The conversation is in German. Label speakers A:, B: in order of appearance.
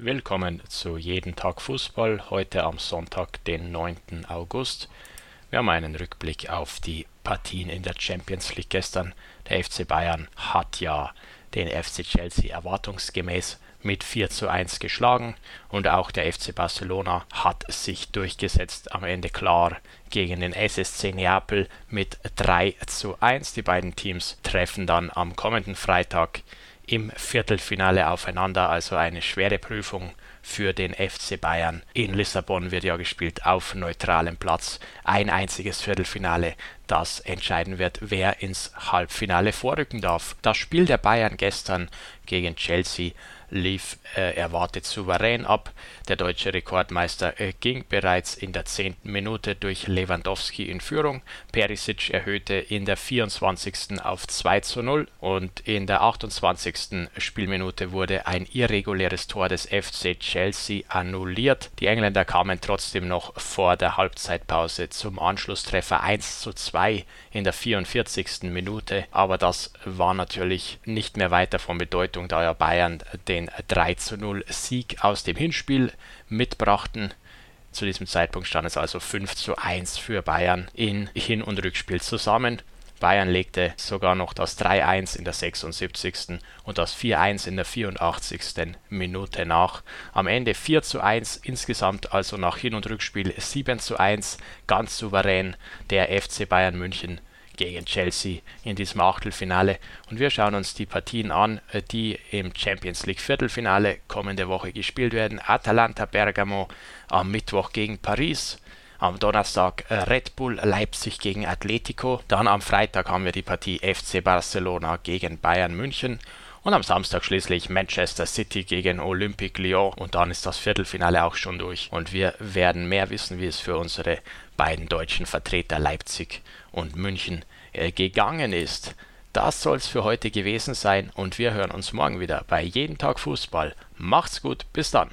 A: Willkommen zu Jeden Tag Fußball, heute am Sonntag, den 9. August. Wir haben einen Rückblick auf die Partien in der Champions League gestern. Der FC Bayern hat ja den FC Chelsea erwartungsgemäß mit 4 zu 1 geschlagen und auch der FC Barcelona hat sich durchgesetzt, am Ende klar gegen den SSC Neapel mit 3 zu 1. Die beiden Teams treffen dann am kommenden Freitag im Viertelfinale aufeinander, also eine schwere Prüfung für den FC Bayern. In Lissabon wird ja gespielt auf neutralem Platz. Ein einziges Viertelfinale, das entscheiden wird, wer ins Halbfinale vorrücken darf. Das Spiel der Bayern gestern gegen Chelsea lief äh, erwartet souverän ab. Der deutsche Rekordmeister äh, ging bereits in der zehnten Minute durch Lewandowski in Führung. Perisic erhöhte in der 24. auf 2 zu 0 und in der 28. Spielminute wurde ein irreguläres Tor des FC Chelsea annulliert. Die Engländer kamen trotzdem noch vor der Halbzeitpause zum Anschlusstreffer 1 zu 2 in der 44. Minute, aber das war natürlich nicht mehr weiter von Bedeutung, da ja Bayern den 3 zu 0 Sieg aus dem Hinspiel mitbrachten. Zu diesem Zeitpunkt stand es also 5 zu 1 für Bayern in Hin- und Rückspiel zusammen. Bayern legte sogar noch das 3-1 in der 76. und das 4-1 in der 84. Minute nach. Am Ende 4 zu 1, insgesamt also nach Hin- und Rückspiel 7 zu 1, ganz souverän der FC Bayern München gegen Chelsea in diesem Achtelfinale. Und wir schauen uns die Partien an, äh, die im Champions League Viertelfinale kommende Woche gespielt werden. Atalanta Bergamo am Mittwoch gegen Paris. Am Donnerstag äh, Red Bull Leipzig gegen Atletico. Dann am Freitag haben wir die Partie FC Barcelona gegen Bayern München. Und am Samstag schließlich Manchester City gegen Olympique Lyon. Und dann ist das Viertelfinale auch schon durch. Und wir werden mehr wissen, wie es für unsere beiden deutschen Vertreter Leipzig und München äh, gegangen ist. Das soll es für heute gewesen sein und wir hören uns morgen wieder bei Jeden Tag Fußball. Macht's gut, bis dann.